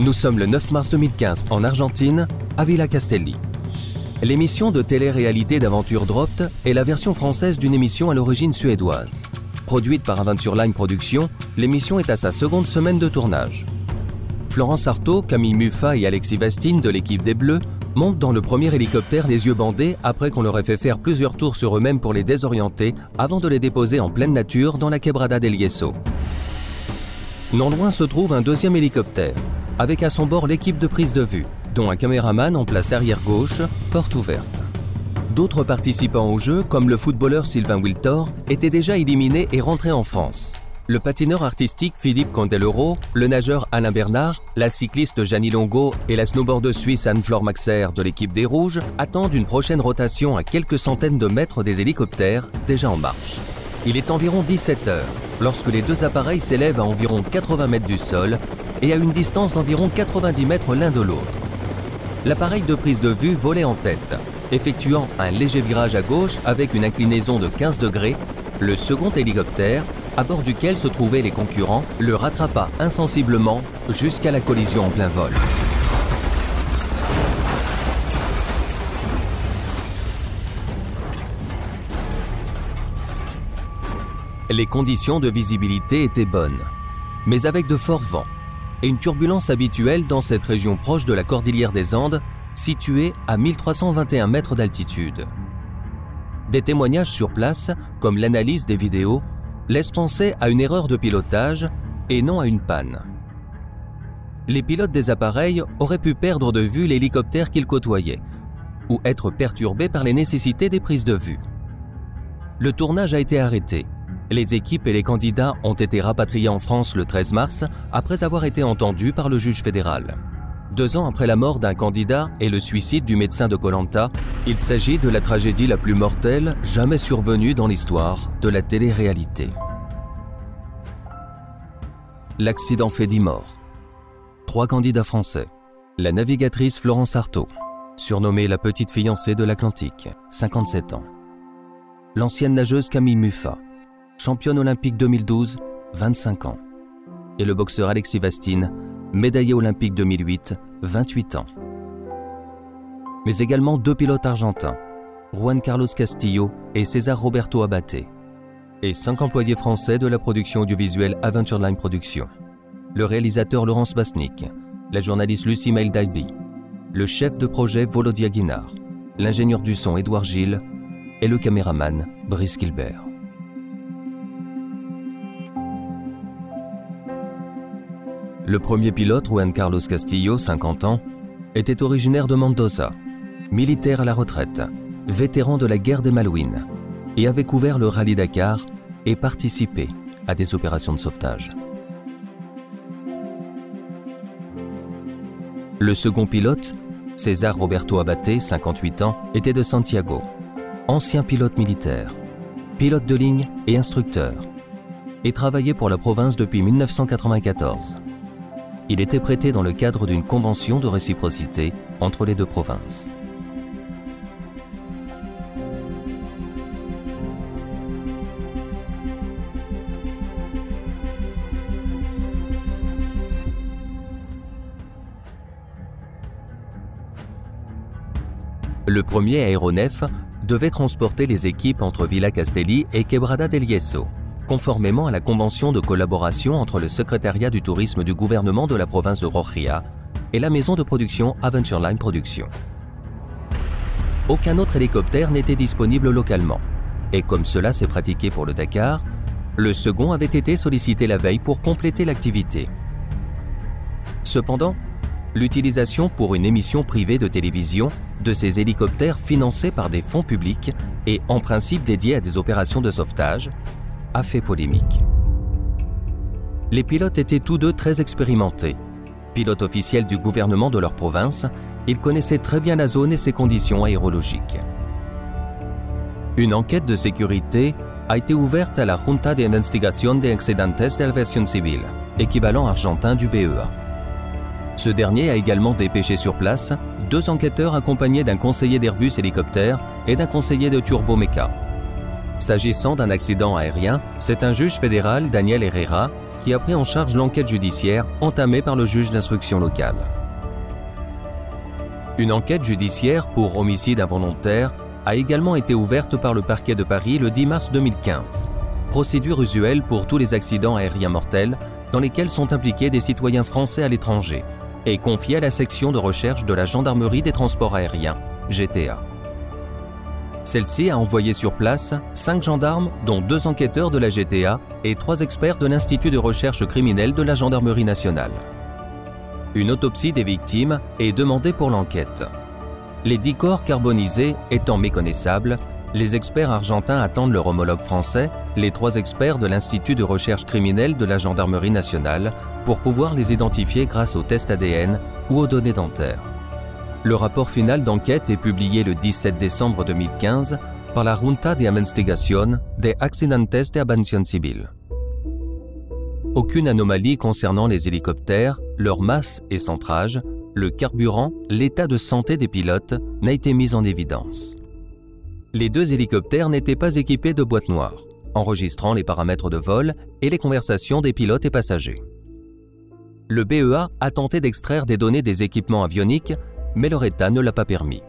Nous sommes le 9 mars 2015 en Argentine, à Villa Castelli. L'émission de télé-réalité d'aventure Dropped est la version française d'une émission à l'origine suédoise. Produite par Aventure Line Productions, l'émission est à sa seconde semaine de tournage. Florence Artaud, Camille Muffat et Alexis Vastine de l'équipe des Bleus montent dans le premier hélicoptère les yeux bandés après qu'on leur ait fait faire plusieurs tours sur eux-mêmes pour les désorienter avant de les déposer en pleine nature dans la Quebrada del Yeso. Non loin se trouve un deuxième hélicoptère, avec à son bord l'équipe de prise de vue, dont un caméraman en place arrière gauche, porte ouverte. D'autres participants au jeu, comme le footballeur Sylvain Wiltor, étaient déjà éliminés et rentrés en France. Le patineur artistique Philippe Candeloro, le nageur Alain Bernard, la cycliste Janie Longo et la snowboardeuse suisse Anne-Flore Maxer de l'équipe des Rouges attendent une prochaine rotation à quelques centaines de mètres des hélicoptères déjà en marche. Il est environ 17 heures lorsque les deux appareils s'élèvent à environ 80 mètres du sol et à une distance d'environ 90 mètres l'un de l'autre. L'appareil de prise de vue volait en tête, effectuant un léger virage à gauche avec une inclinaison de 15 degrés. Le second hélicoptère, à bord duquel se trouvaient les concurrents, le rattrapa insensiblement jusqu'à la collision en plein vol. Les conditions de visibilité étaient bonnes, mais avec de forts vents et une turbulence habituelle dans cette région proche de la cordillère des Andes, située à 1321 mètres d'altitude. Des témoignages sur place, comme l'analyse des vidéos, laissent penser à une erreur de pilotage et non à une panne. Les pilotes des appareils auraient pu perdre de vue l'hélicoptère qu'ils côtoyaient, ou être perturbés par les nécessités des prises de vue. Le tournage a été arrêté. Les équipes et les candidats ont été rapatriés en France le 13 mars après avoir été entendus par le juge fédéral. Deux ans après la mort d'un candidat et le suicide du médecin de Colanta, il s'agit de la tragédie la plus mortelle jamais survenue dans l'histoire de la télé-réalité. L'accident fait dix morts. Trois candidats français. La navigatrice Florence Artaud, surnommée la petite fiancée de l'Atlantique, 57 ans. L'ancienne nageuse Camille Muffat, championne olympique 2012, 25 ans. Et le boxeur Alexis Vastine, médaillé olympique 2008, 28 ans. Mais également deux pilotes argentins, Juan Carlos Castillo et César Roberto Abate. Et cinq employés français de la production audiovisuelle Aventure Line Productions. Le réalisateur Laurence Basnik, la journaliste Lucie Mail Daiby, le chef de projet Volodia Guinard, l'ingénieur du son Édouard Gilles et le caméraman Brice Gilbert. Le premier pilote, Juan Carlos Castillo, 50 ans, était originaire de Mendoza, militaire à la retraite, vétéran de la guerre des Malouines, et avait couvert le rallye Dakar et participé à des opérations de sauvetage. Le second pilote, César Roberto Abate, 58 ans, était de Santiago, ancien pilote militaire, pilote de ligne et instructeur, et travaillait pour la province depuis 1994. Il était prêté dans le cadre d'une convention de réciprocité entre les deux provinces. Le premier aéronef devait transporter les équipes entre Villa Castelli et Quebrada del Yeso, conformément à la convention de collaboration entre le secrétariat du tourisme du gouvernement de la province de Roja et la maison de production Aventure Line Productions. Aucun autre hélicoptère n'était disponible localement, et comme cela s'est pratiqué pour le Dakar, le second avait été sollicité la veille pour compléter l'activité. Cependant, l'utilisation pour une émission privée de télévision de ces hélicoptères financés par des fonds publics et en principe dédiés à des opérations de sauvetage a fait polémique. Les pilotes étaient tous deux très expérimentés. Pilotes officiels du gouvernement de leur province, ils connaissaient très bien la zone et ses conditions aérologiques. Une enquête de sécurité a été ouverte à la Junta de Investigación de Accidentes de Aviación Civil, équivalent argentin du BEA. Ce dernier a également dépêché sur place deux enquêteurs accompagnés d'un conseiller d'Airbus hélicoptère et d'un conseiller de Turbomeca. S'agissant d'un accident aérien, c'est un juge fédéral, Daniel Herrera, qui a pris en charge l'enquête judiciaire entamée par le juge d'instruction local. Une enquête judiciaire pour homicide involontaire a également été ouverte par le parquet de Paris le 10 mars 2015. Procédure usuelle pour tous les accidents aériens mortels dans lesquels sont impliqués des citoyens français à l'étranger et confiée à la section de recherche de la Gendarmerie des Transports Aériens, GTA. Celle-ci a envoyé sur place cinq gendarmes, dont deux enquêteurs de la GTA et trois experts de l'Institut de recherche criminelle de la Gendarmerie nationale. Une autopsie des victimes est demandée pour l'enquête. Les dix corps carbonisés étant méconnaissables, les experts argentins attendent leur homologue français, les trois experts de l'Institut de recherche criminelle de la Gendarmerie nationale, pour pouvoir les identifier grâce aux tests ADN ou aux données dentaires. Le rapport final d'enquête est publié le 17 décembre 2015 par la Junta de Investigación de Accidentes de Aviación Civil. Aucune anomalie concernant les hélicoptères, leur masse et centrage, le carburant, l'état de santé des pilotes n'a été mise en évidence. Les deux hélicoptères n'étaient pas équipés de boîtes noires, enregistrant les paramètres de vol et les conversations des pilotes et passagers. Le BEA a tenté d'extraire des données des équipements avioniques, mais leur état ne l'a pas permis.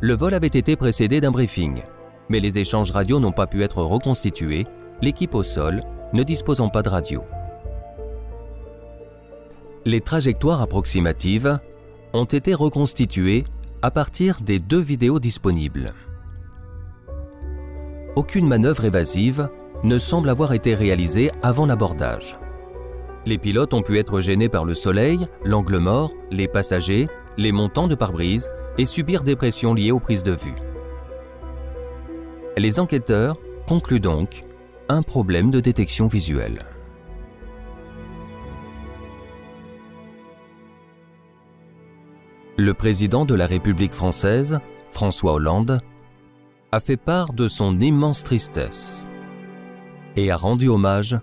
Le vol avait été précédé d'un briefing, mais les échanges radio n'ont pas pu être reconstitués, l'équipe au sol ne disposant pas de radio. Les trajectoires approximatives ont été reconstituées à partir des deux vidéos disponibles aucune manœuvre évasive ne semble avoir été réalisée avant l'abordage. Les pilotes ont pu être gênés par le soleil, l'angle mort, les passagers, les montants de pare-brise et subir des pressions liées aux prises de vue. Les enquêteurs concluent donc un problème de détection visuelle. Le président de la République française, François Hollande, a fait part de son immense tristesse et a rendu hommage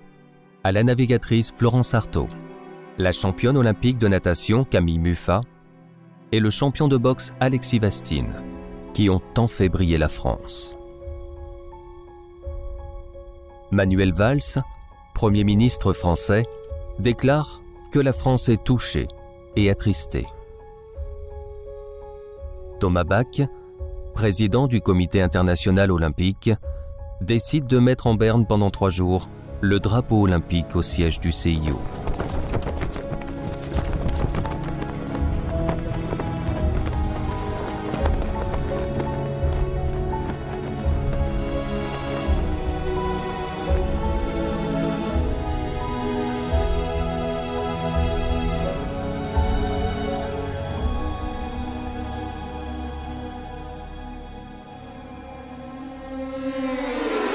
à la navigatrice Florence Artaud, la championne olympique de natation Camille Muffat et le champion de boxe Alexis Vastine, qui ont tant fait briller la France. Manuel Valls, Premier ministre français, déclare que la France est touchée et attristée. Thomas Bach, président du Comité international olympique, décide de mettre en berne pendant trois jours le drapeau olympique au siège du CIO.